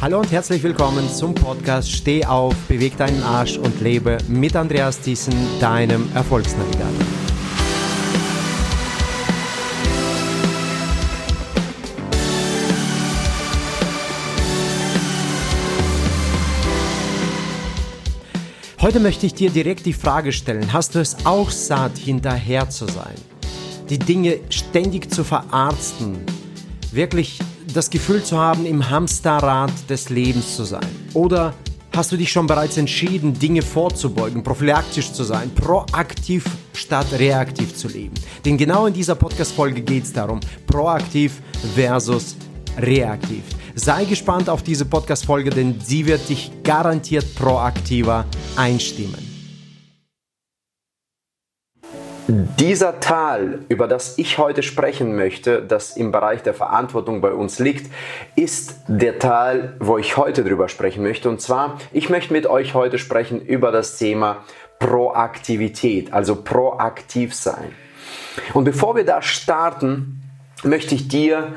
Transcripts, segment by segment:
Hallo und herzlich willkommen zum Podcast Steh auf, beweg deinen Arsch und lebe mit Andreas Thiessen, deinem Erfolgsnavigator. Heute möchte ich dir direkt die Frage stellen, hast du es auch satt, hinterher zu sein? Die Dinge ständig zu verarzten, wirklich das Gefühl zu haben, im Hamsterrad des Lebens zu sein? Oder hast du dich schon bereits entschieden, Dinge vorzubeugen, prophylaktisch zu sein, proaktiv statt reaktiv zu leben? Denn genau in dieser Podcast-Folge geht es darum, proaktiv versus reaktiv. Sei gespannt auf diese Podcast-Folge, denn sie wird dich garantiert proaktiver einstimmen. Dieser Tal, über das ich heute sprechen möchte, das im Bereich der Verantwortung bei uns liegt, ist der Tal, wo ich heute drüber sprechen möchte. Und zwar, ich möchte mit euch heute sprechen über das Thema Proaktivität, also proaktiv sein. Und bevor wir da starten, möchte ich dir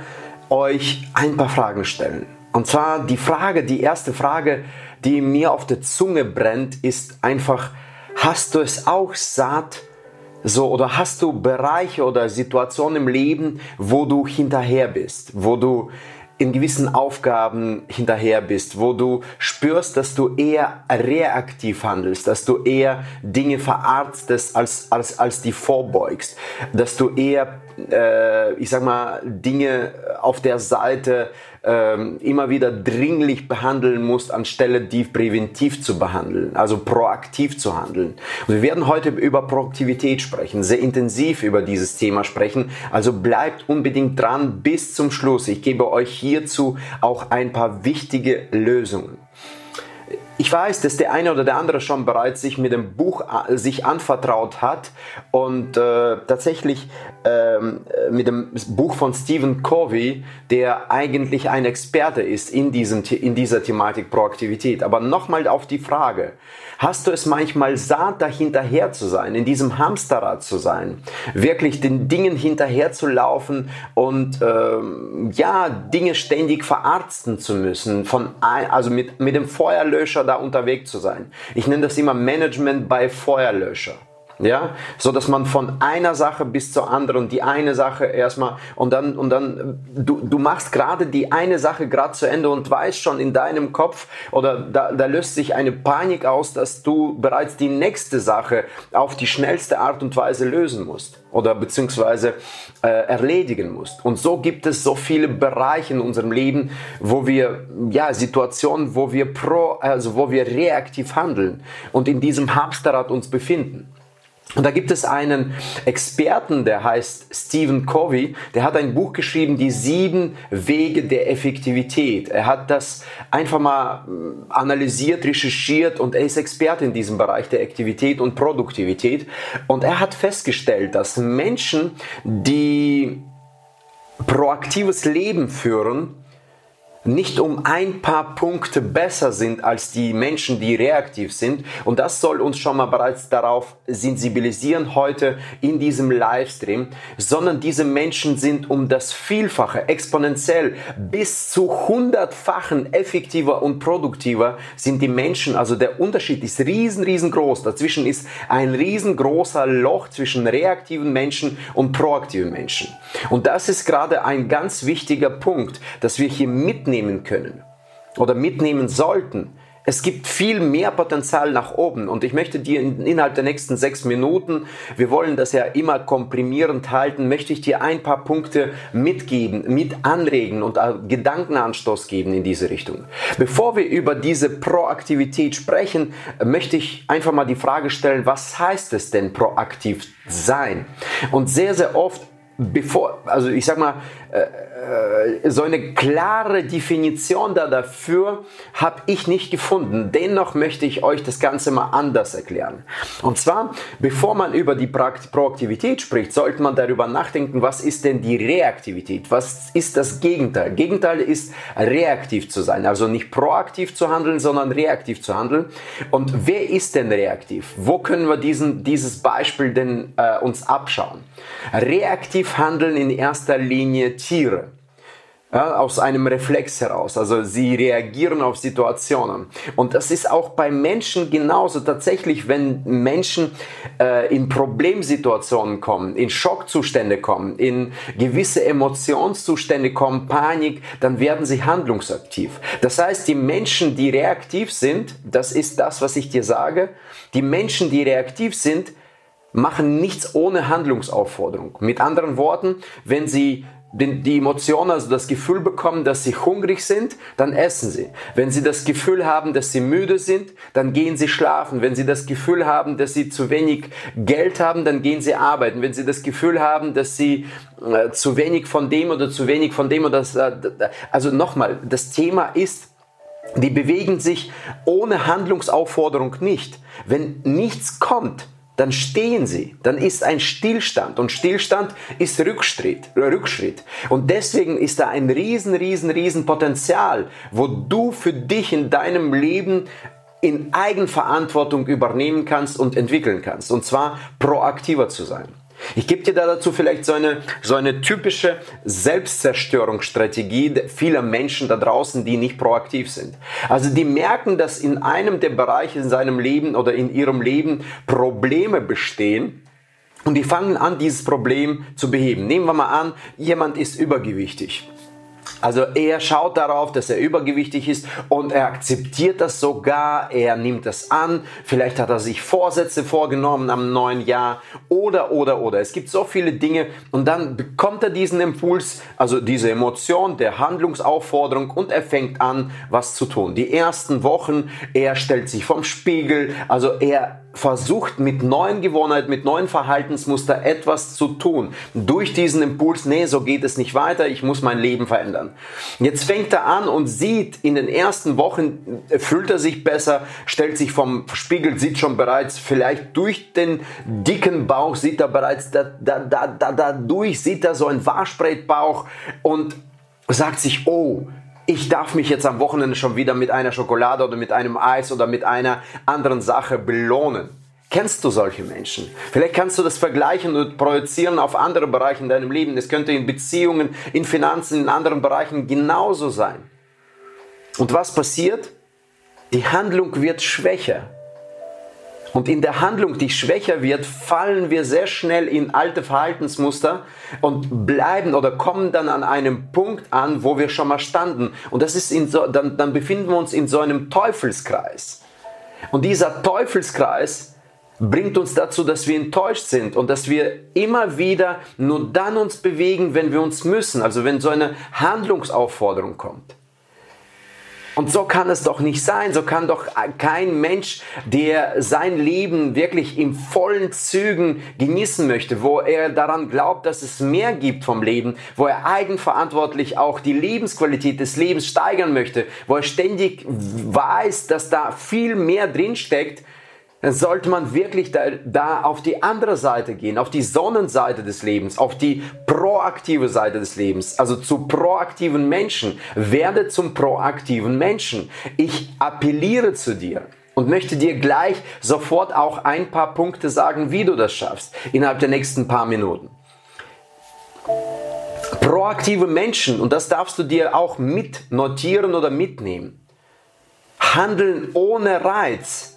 euch ein paar Fragen stellen. Und zwar die Frage, die erste Frage, die mir auf der Zunge brennt, ist einfach, hast du es auch satt, so, oder hast du Bereiche oder Situationen im Leben, wo du hinterher bist, wo du in gewissen Aufgaben hinterher bist, wo du spürst, dass du eher reaktiv handelst, dass du eher Dinge verarztest, als, als, als die vorbeugst, dass du eher, äh, ich sag mal, Dinge auf der Seite ähm, immer wieder dringlich behandeln musst, anstelle die präventiv zu behandeln, also proaktiv zu handeln. Und wir werden heute über Proaktivität sprechen, sehr intensiv über dieses Thema sprechen. Also bleibt unbedingt dran bis zum Schluss. Ich gebe euch hierzu auch ein paar wichtige Lösungen. Ich weiß, dass der eine oder der andere schon bereits sich mit dem Buch äh, sich anvertraut hat und äh, tatsächlich ähm, mit dem Buch von Stephen Covey, der eigentlich ein Experte ist in, diesem, in dieser Thematik Proaktivität. Aber nochmal auf die Frage, hast du es manchmal satt, da hinterher zu sein, in diesem Hamsterrad zu sein, wirklich den Dingen hinterher zu laufen und ähm, ja, Dinge ständig verarzten zu müssen, von, also mit, mit dem Feuerlöscher da unterwegs zu sein. Ich nenne das immer Management bei Feuerlöscher. Ja, so dass man von einer Sache bis zur anderen, die eine Sache erstmal und dann und dann du, du machst gerade die eine Sache gerade zu Ende und weißt schon in deinem Kopf oder da, da löst sich eine Panik aus, dass du bereits die nächste Sache auf die schnellste Art und Weise lösen musst oder beziehungsweise äh, erledigen musst. Und so gibt es so viele Bereiche in unserem Leben, wo wir ja Situationen, wo wir pro, also wo wir reaktiv handeln und in diesem Hamsterrad uns befinden. Und da gibt es einen Experten, der heißt Stephen Covey, der hat ein Buch geschrieben, die sieben Wege der Effektivität. Er hat das einfach mal hm, analysiert, recherchiert und er ist Experte in diesem Bereich der Aktivität und Produktivität. Und er hat festgestellt, dass Menschen, die proaktives Leben führen, nicht um ein paar Punkte besser sind als die Menschen, die reaktiv sind. Und das soll uns schon mal bereits darauf sensibilisieren heute in diesem Livestream, sondern diese Menschen sind um das Vielfache, exponentiell bis zu hundertfachen effektiver und produktiver sind die Menschen. Also der Unterschied ist riesen, riesengroß. Dazwischen ist ein riesengroßer Loch zwischen reaktiven Menschen und proaktiven Menschen. Und das ist gerade ein ganz wichtiger Punkt, dass wir hier mitnehmen mitnehmen können oder mitnehmen sollten. Es gibt viel mehr Potenzial nach oben und ich möchte dir innerhalb der nächsten sechs Minuten, wir wollen das ja immer komprimierend halten, möchte ich dir ein paar Punkte mitgeben, mit anregen und Gedankenanstoß geben in diese Richtung. Bevor wir über diese Proaktivität sprechen, möchte ich einfach mal die Frage stellen, was heißt es denn proaktiv sein? Und sehr, sehr oft bevor, also ich sag mal, äh, äh, so eine klare Definition da dafür habe ich nicht gefunden. Dennoch möchte ich euch das Ganze mal anders erklären. Und zwar, bevor man über die Proaktivität spricht, sollte man darüber nachdenken, was ist denn die Reaktivität? Was ist das Gegenteil? Gegenteil ist reaktiv zu sein, also nicht proaktiv zu handeln, sondern reaktiv zu handeln. Und wer ist denn reaktiv? Wo können wir diesen, dieses Beispiel denn äh, uns abschauen? Reaktiv handeln in erster Linie Tiere. Ja, aus einem Reflex heraus. Also sie reagieren auf Situationen. Und das ist auch bei Menschen genauso. Tatsächlich, wenn Menschen äh, in Problemsituationen kommen, in Schockzustände kommen, in gewisse Emotionszustände kommen, Panik, dann werden sie handlungsaktiv. Das heißt, die Menschen, die reaktiv sind, das ist das, was ich dir sage, die Menschen, die reaktiv sind, machen nichts ohne Handlungsaufforderung. Mit anderen Worten, wenn sie die Emotion, also das Gefühl bekommen, dass sie hungrig sind, dann essen sie. Wenn sie das Gefühl haben, dass sie müde sind, dann gehen sie schlafen. Wenn sie das Gefühl haben, dass sie zu wenig Geld haben, dann gehen sie arbeiten. Wenn sie das Gefühl haben, dass sie äh, zu wenig von dem oder zu wenig von dem oder äh, also nochmal, das Thema ist, die bewegen sich ohne Handlungsaufforderung nicht. Wenn nichts kommt, dann stehen sie, dann ist ein Stillstand und Stillstand ist Rückschritt, Rückschritt. Und deswegen ist da ein riesen, riesen, riesen Potenzial, wo du für dich in deinem Leben in Eigenverantwortung übernehmen kannst und entwickeln kannst. Und zwar proaktiver zu sein. Ich gebe dir da dazu vielleicht so eine, so eine typische Selbstzerstörungsstrategie vieler Menschen da draußen, die nicht proaktiv sind. Also die merken, dass in einem der Bereiche in seinem Leben oder in ihrem Leben Probleme bestehen und die fangen an, dieses Problem zu beheben. Nehmen wir mal an, jemand ist übergewichtig. Also er schaut darauf, dass er übergewichtig ist und er akzeptiert das sogar, er nimmt das an, vielleicht hat er sich Vorsätze vorgenommen am neuen Jahr oder, oder, oder. Es gibt so viele Dinge und dann bekommt er diesen Impuls, also diese Emotion der Handlungsaufforderung und er fängt an, was zu tun. Die ersten Wochen, er stellt sich vom Spiegel, also er versucht mit neuen Gewohnheiten, mit neuen Verhaltensmuster etwas zu tun. Durch diesen Impuls, nee, so geht es nicht weiter, ich muss mein Leben verändern. Jetzt fängt er an und sieht, in den ersten Wochen fühlt er sich besser, stellt sich vom Spiegel, sieht schon bereits, vielleicht durch den dicken Bauch, sieht er bereits, da, da, da, da, dadurch sieht er so einen Waschbrettbauch und sagt sich, oh, ich darf mich jetzt am Wochenende schon wieder mit einer Schokolade oder mit einem Eis oder mit einer anderen Sache belohnen. Kennst du solche Menschen? Vielleicht kannst du das vergleichen und projizieren auf andere Bereiche in deinem Leben. Es könnte in Beziehungen, in Finanzen, in anderen Bereichen genauso sein. Und was passiert? Die Handlung wird schwächer. Und in der Handlung, die schwächer wird, fallen wir sehr schnell in alte Verhaltensmuster und bleiben oder kommen dann an einem Punkt an, wo wir schon mal standen. Und das ist in so, dann, dann befinden wir uns in so einem Teufelskreis. Und dieser Teufelskreis bringt uns dazu, dass wir enttäuscht sind und dass wir immer wieder nur dann uns bewegen, wenn wir uns müssen, also wenn so eine Handlungsaufforderung kommt. Und so kann es doch nicht sein. So kann doch kein Mensch, der sein Leben wirklich in vollen Zügen genießen möchte, wo er daran glaubt, dass es mehr gibt vom Leben, wo er eigenverantwortlich auch die Lebensqualität des Lebens steigern möchte, wo er ständig weiß, dass da viel mehr drinsteckt, dann sollte man wirklich da, da auf die andere Seite gehen, auf die Sonnenseite des Lebens, auf die proaktive Seite des Lebens, also zu proaktiven Menschen. Werde zum proaktiven Menschen. Ich appelliere zu dir und möchte dir gleich sofort auch ein paar Punkte sagen, wie du das schaffst, innerhalb der nächsten paar Minuten. Proaktive Menschen, und das darfst du dir auch mit notieren oder mitnehmen, handeln ohne Reiz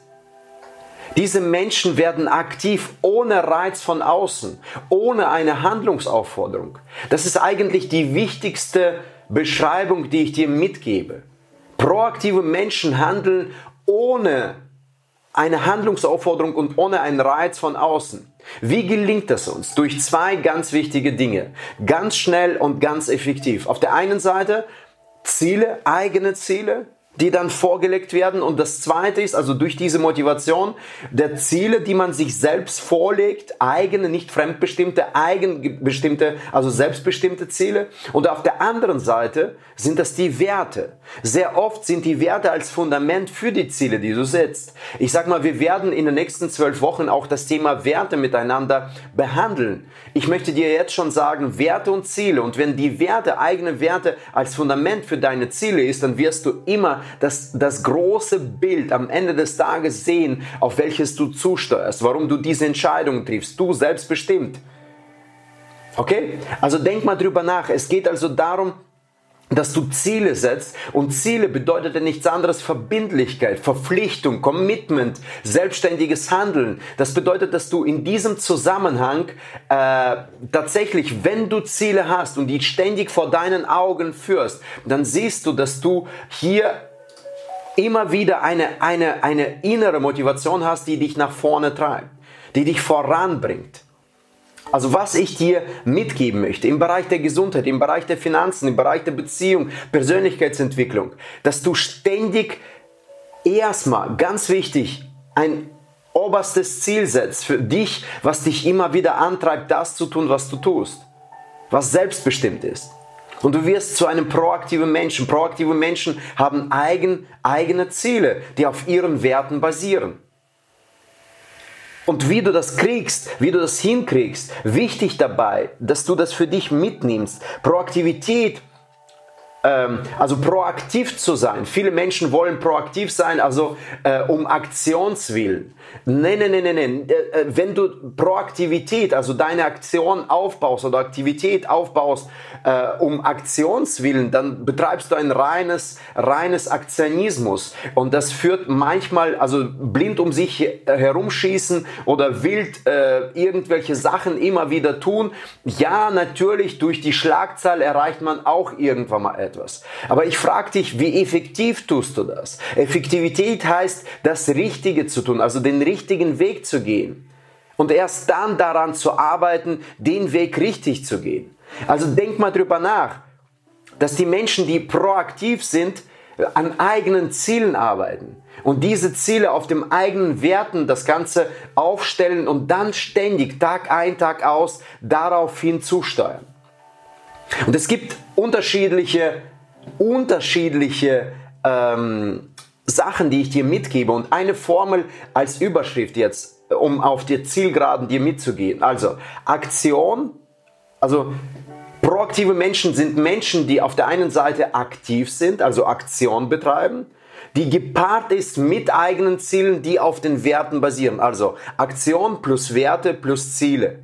diese Menschen werden aktiv ohne Reiz von außen, ohne eine Handlungsaufforderung. Das ist eigentlich die wichtigste Beschreibung, die ich dir mitgebe. Proaktive Menschen handeln ohne eine Handlungsaufforderung und ohne einen Reiz von außen. Wie gelingt das uns? Durch zwei ganz wichtige Dinge. Ganz schnell und ganz effektiv. Auf der einen Seite Ziele, eigene Ziele, die dann vorgelegt werden. Und das zweite ist, also durch diese Motivation der Ziele, die man sich selbst vorlegt, eigene, nicht fremdbestimmte, eigenbestimmte, also selbstbestimmte Ziele. Und auf der anderen Seite sind das die Werte. Sehr oft sind die Werte als Fundament für die Ziele, die du setzt. Ich sag mal, wir werden in den nächsten zwölf Wochen auch das Thema Werte miteinander behandeln. Ich möchte dir jetzt schon sagen, Werte und Ziele. Und wenn die Werte, eigene Werte als Fundament für deine Ziele ist, dann wirst du immer das, das große Bild am Ende des Tages sehen, auf welches du zusteuerst, warum du diese Entscheidung triffst. Du selbstbestimmt. Okay? Also denk mal drüber nach. Es geht also darum, dass du Ziele setzt und Ziele bedeutet ja nichts anderes Verbindlichkeit, Verpflichtung, Commitment, selbstständiges Handeln. Das bedeutet, dass du in diesem Zusammenhang äh, tatsächlich, wenn du Ziele hast und die ständig vor deinen Augen führst, dann siehst du, dass du hier immer wieder eine, eine, eine innere Motivation hast, die dich nach vorne treibt, die dich voranbringt. Also was ich dir mitgeben möchte im Bereich der Gesundheit, im Bereich der Finanzen, im Bereich der Beziehung, Persönlichkeitsentwicklung, dass du ständig erstmal, ganz wichtig, ein oberstes Ziel setzt für dich, was dich immer wieder antreibt, das zu tun, was du tust, was selbstbestimmt ist. Und du wirst zu einem proaktiven Menschen. Proaktive Menschen haben eigen, eigene Ziele, die auf ihren Werten basieren. Und wie du das kriegst, wie du das hinkriegst, wichtig dabei, dass du das für dich mitnimmst. Proaktivität ähm, also proaktiv zu sein. Viele Menschen wollen proaktiv sein, also äh, um Aktionswillen. Nein, nein, nein, nein. Äh, äh, wenn du Proaktivität, also deine Aktion aufbaust oder Aktivität aufbaust, äh, um Aktionswillen, dann betreibst du ein reines, reines Aktionismus. Und das führt manchmal, also blind um sich herumschießen oder wild äh, irgendwelche Sachen immer wieder tun. Ja, natürlich, durch die Schlagzahl erreicht man auch irgendwann mal etwas etwas. Aber ich frage dich, wie effektiv tust du das? Effektivität heißt, das Richtige zu tun, also den richtigen Weg zu gehen. Und erst dann daran zu arbeiten, den Weg richtig zu gehen. Also denk mal drüber nach, dass die Menschen, die proaktiv sind, an eigenen Zielen arbeiten und diese Ziele auf dem eigenen Werten das Ganze aufstellen und dann ständig Tag ein, Tag aus daraufhin zusteuern. Und es gibt unterschiedliche, unterschiedliche ähm, Sachen, die ich dir mitgebe und eine Formel als Überschrift jetzt, um auf die Zielgeraden dir mitzugehen. Also Aktion, also proaktive Menschen sind Menschen, die auf der einen Seite aktiv sind, also Aktion betreiben, die gepaart ist mit eigenen Zielen, die auf den Werten basieren. Also Aktion plus Werte plus Ziele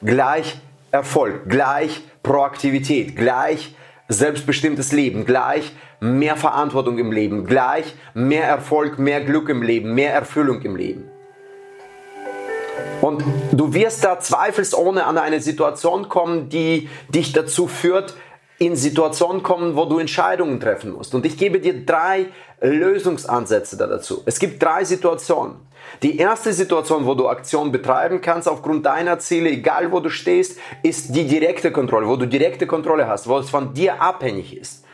gleich Erfolg, gleich Proaktivität, gleich selbstbestimmtes Leben, gleich mehr Verantwortung im Leben, gleich mehr Erfolg, mehr Glück im Leben, mehr Erfüllung im Leben. Und du wirst da zweifelsohne an eine Situation kommen, die dich dazu führt, in Situationen kommen, wo du Entscheidungen treffen musst. Und ich gebe dir drei Lösungsansätze dazu. Es gibt drei Situationen. Die erste Situation, wo du Aktion betreiben kannst aufgrund deiner Ziele, egal wo du stehst, ist die direkte Kontrolle, wo du direkte Kontrolle hast, wo es von dir abhängig ist.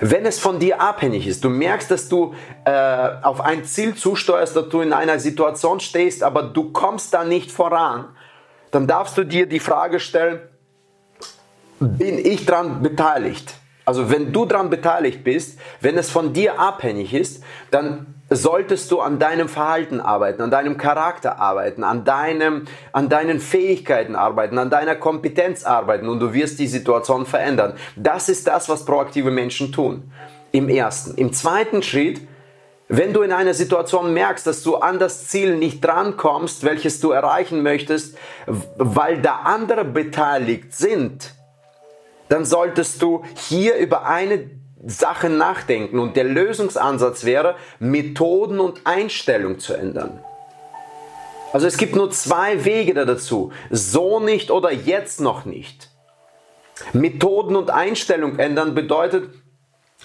Wenn es von dir abhängig ist, du merkst, dass du äh, auf ein Ziel zusteuerst, dass du in einer Situation stehst, aber du kommst da nicht voran, dann darfst du dir die Frage stellen, bin ich daran beteiligt? Also wenn du daran beteiligt bist, wenn es von dir abhängig ist, dann solltest du an deinem Verhalten arbeiten, an deinem Charakter arbeiten, an, deinem, an deinen Fähigkeiten arbeiten, an deiner Kompetenz arbeiten und du wirst die Situation verändern. Das ist das, was proaktive Menschen tun. Im ersten. Im zweiten Schritt, wenn du in einer Situation merkst, dass du an das Ziel nicht drankommst, welches du erreichen möchtest, weil da andere beteiligt sind, dann solltest du hier über eine Sache nachdenken und der Lösungsansatz wäre, Methoden und Einstellung zu ändern. Also es gibt nur zwei Wege dazu. So nicht oder jetzt noch nicht. Methoden und Einstellung ändern bedeutet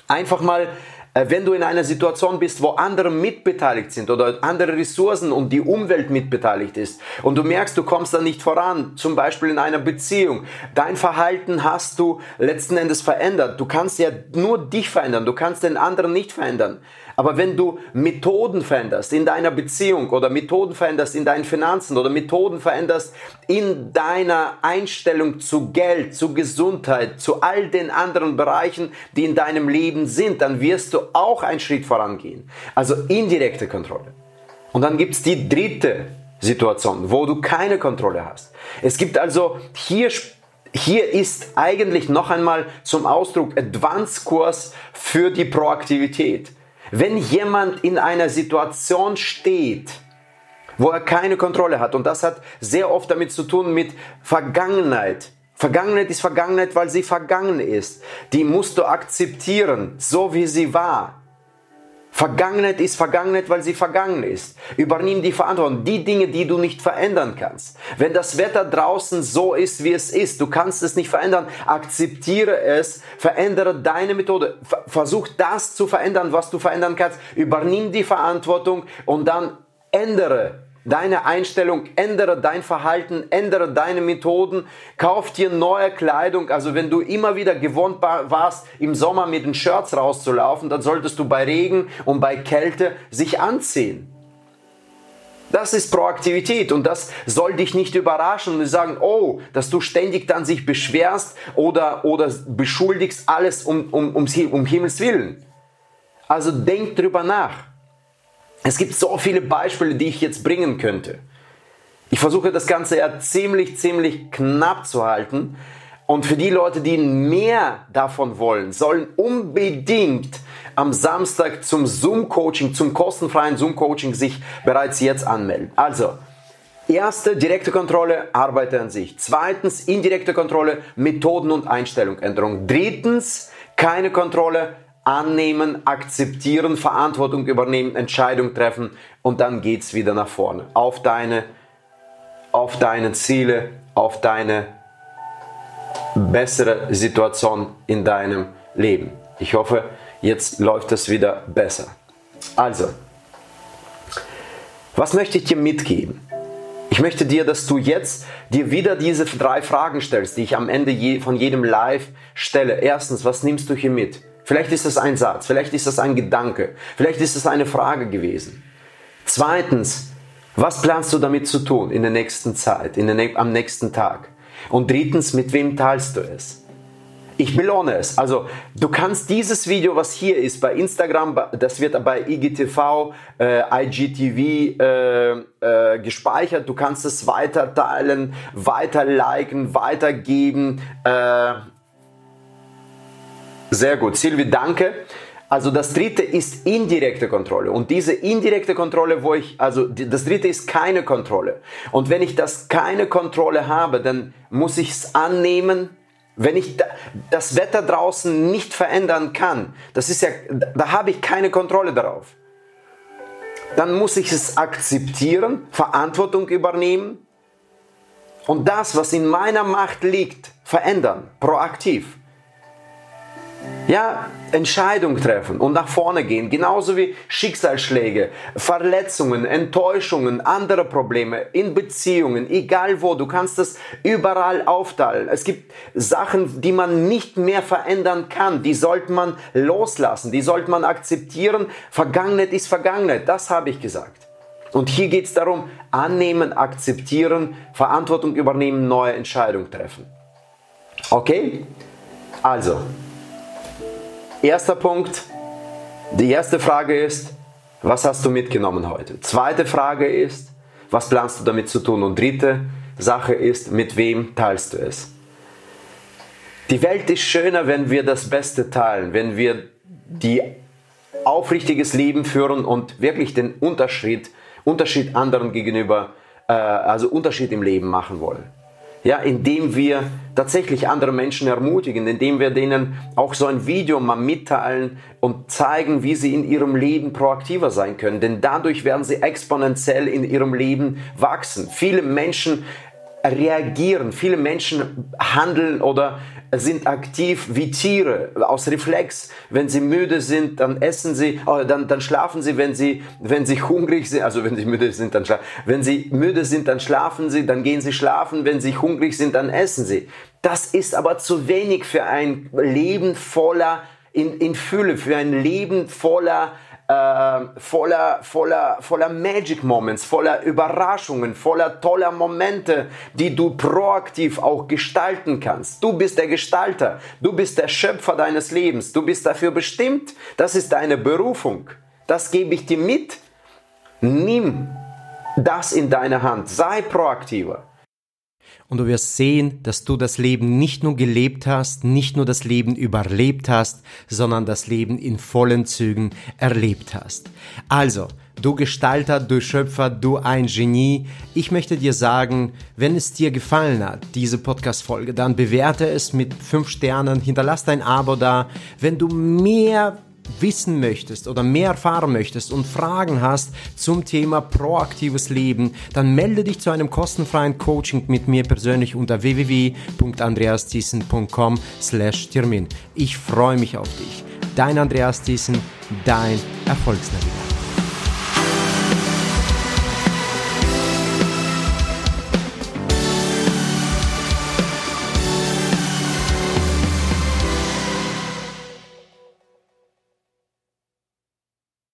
einfach mal wenn du in einer Situation bist, wo andere mitbeteiligt sind oder andere Ressourcen und die Umwelt mitbeteiligt ist und du merkst, du kommst da nicht voran, zum Beispiel in einer Beziehung, dein Verhalten hast du letzten Endes verändert. Du kannst ja nur dich verändern, du kannst den anderen nicht verändern. Aber wenn du Methoden veränderst in deiner Beziehung oder Methoden veränderst in deinen Finanzen oder Methoden veränderst in deiner Einstellung zu Geld, zu Gesundheit, zu all den anderen Bereichen, die in deinem Leben sind, dann wirst du auch einen Schritt vorangehen. Also indirekte Kontrolle. Und dann gibt es die dritte Situation, wo du keine Kontrolle hast. Es gibt also hier hier ist eigentlich noch einmal zum Ausdruck Advanced Kurs für die Proaktivität. Wenn jemand in einer Situation steht, wo er keine Kontrolle hat, und das hat sehr oft damit zu tun mit Vergangenheit, Vergangenheit ist Vergangenheit, weil sie vergangen ist. Die musst du akzeptieren, so wie sie war. Vergangenheit ist Vergangenheit, weil sie vergangen ist. Übernimm die Verantwortung. Die Dinge, die du nicht verändern kannst. Wenn das Wetter draußen so ist, wie es ist, du kannst es nicht verändern, akzeptiere es, verändere deine Methode. Versuch das zu verändern, was du verändern kannst. Übernimm die Verantwortung und dann ändere deine Einstellung, ändere dein Verhalten, ändere deine Methoden, kauf dir neue Kleidung. Also wenn du immer wieder gewohnt warst, im Sommer mit den Shirts rauszulaufen, dann solltest du bei Regen und bei Kälte sich anziehen. Das ist Proaktivität und das soll dich nicht überraschen und sagen, oh, dass du ständig dann sich beschwerst oder, oder beschuldigst alles um, um, um, um Himmels Willen. Also denk drüber nach. Es gibt so viele Beispiele, die ich jetzt bringen könnte. Ich versuche das Ganze ja ziemlich, ziemlich knapp zu halten. Und für die Leute, die mehr davon wollen, sollen unbedingt am Samstag zum Zoom-Coaching, zum kostenfreien Zoom-Coaching sich bereits jetzt anmelden. Also, erste direkte Kontrolle, Arbeite an sich. Zweitens, indirekte Kontrolle, Methoden und Einstellungsänderung. Drittens, keine Kontrolle, annehmen, akzeptieren, Verantwortung übernehmen, Entscheidung treffen und dann geht es wieder nach vorne. Auf deine, auf deine Ziele, auf deine bessere Situation in deinem Leben. Ich hoffe, jetzt läuft es wieder besser. Also, was möchte ich dir mitgeben? Ich möchte dir, dass du jetzt dir wieder diese drei Fragen stellst, die ich am Ende von jedem Live stelle. Erstens, was nimmst du hier mit? Vielleicht ist das ein Satz, vielleicht ist das ein Gedanke, vielleicht ist es eine Frage gewesen. Zweitens, was planst du damit zu tun in der nächsten Zeit, in der, am nächsten Tag? Und drittens, mit wem teilst du es? Ich belohne es. Also du kannst dieses Video, was hier ist, bei Instagram, das wird bei IGTV, äh, IGTV äh, äh, gespeichert. Du kannst es weiter teilen, weiter liken, weitergeben. Sehr gut. Silvi, danke. Also das dritte ist indirekte Kontrolle. Und diese indirekte Kontrolle, wo ich, also das dritte ist keine Kontrolle. Und wenn ich das keine Kontrolle habe, dann muss ich es annehmen. Wenn ich das Wetter draußen nicht verändern kann, das ist ja, da habe ich keine Kontrolle darauf. Dann muss ich es akzeptieren, Verantwortung übernehmen und das, was in meiner Macht liegt, verändern, proaktiv. Ja, Entscheidung treffen und nach vorne gehen, genauso wie Schicksalsschläge, Verletzungen, Enttäuschungen, andere Probleme in Beziehungen, egal wo, du kannst es überall aufteilen. Es gibt Sachen, die man nicht mehr verändern kann, die sollte man loslassen, die sollte man akzeptieren. Vergangenheit ist Vergangenheit, das habe ich gesagt. Und hier geht es darum, annehmen, akzeptieren, Verantwortung übernehmen, neue Entscheidungen treffen. Okay? Also, Erster Punkt, die erste Frage ist, was hast du mitgenommen heute? Zweite Frage ist, was planst du damit zu tun? Und dritte Sache ist, mit wem teilst du es? Die Welt ist schöner, wenn wir das Beste teilen, wenn wir die aufrichtiges Leben führen und wirklich den Unterschied, Unterschied anderen gegenüber, äh, also Unterschied im Leben machen wollen ja, indem wir tatsächlich andere Menschen ermutigen, indem wir denen auch so ein Video mal mitteilen und zeigen, wie sie in ihrem Leben proaktiver sein können. Denn dadurch werden sie exponentiell in ihrem Leben wachsen. Viele Menschen reagieren, viele Menschen handeln oder sind aktiv wie Tiere aus Reflex. Wenn sie müde sind, dann essen sie, oh, dann, dann schlafen sie, wenn sie, wenn sie hungrig sind, also wenn sie müde sind, dann schlafen. Wenn sie müde sind, dann schlafen sie, dann gehen sie schlafen. Wenn sie hungrig sind, dann essen sie. Das ist aber zu wenig für ein Leben voller in, in Fülle, für ein Leben voller äh, voller, voller, voller Magic Moments, voller Überraschungen, voller toller Momente, die du proaktiv auch gestalten kannst. Du bist der Gestalter, du bist der Schöpfer deines Lebens, du bist dafür bestimmt, das ist deine Berufung. Das gebe ich dir mit. Nimm das in deine Hand, sei proaktiver. Und du wirst sehen, dass du das Leben nicht nur gelebt hast, nicht nur das Leben überlebt hast, sondern das Leben in vollen Zügen erlebt hast. Also, du Gestalter, du Schöpfer, du ein Genie. Ich möchte dir sagen, wenn es dir gefallen hat, diese Podcast-Folge, dann bewerte es mit fünf Sternen, hinterlass dein Abo da. Wenn du mehr wissen möchtest oder mehr erfahren möchtest und Fragen hast zum Thema proaktives Leben, dann melde dich zu einem kostenfreien Coaching mit mir persönlich unter www.andreasthiessen.com/termin. Ich freue mich auf dich. Dein Andreas Thiessen, dein Erfolgsnavigator.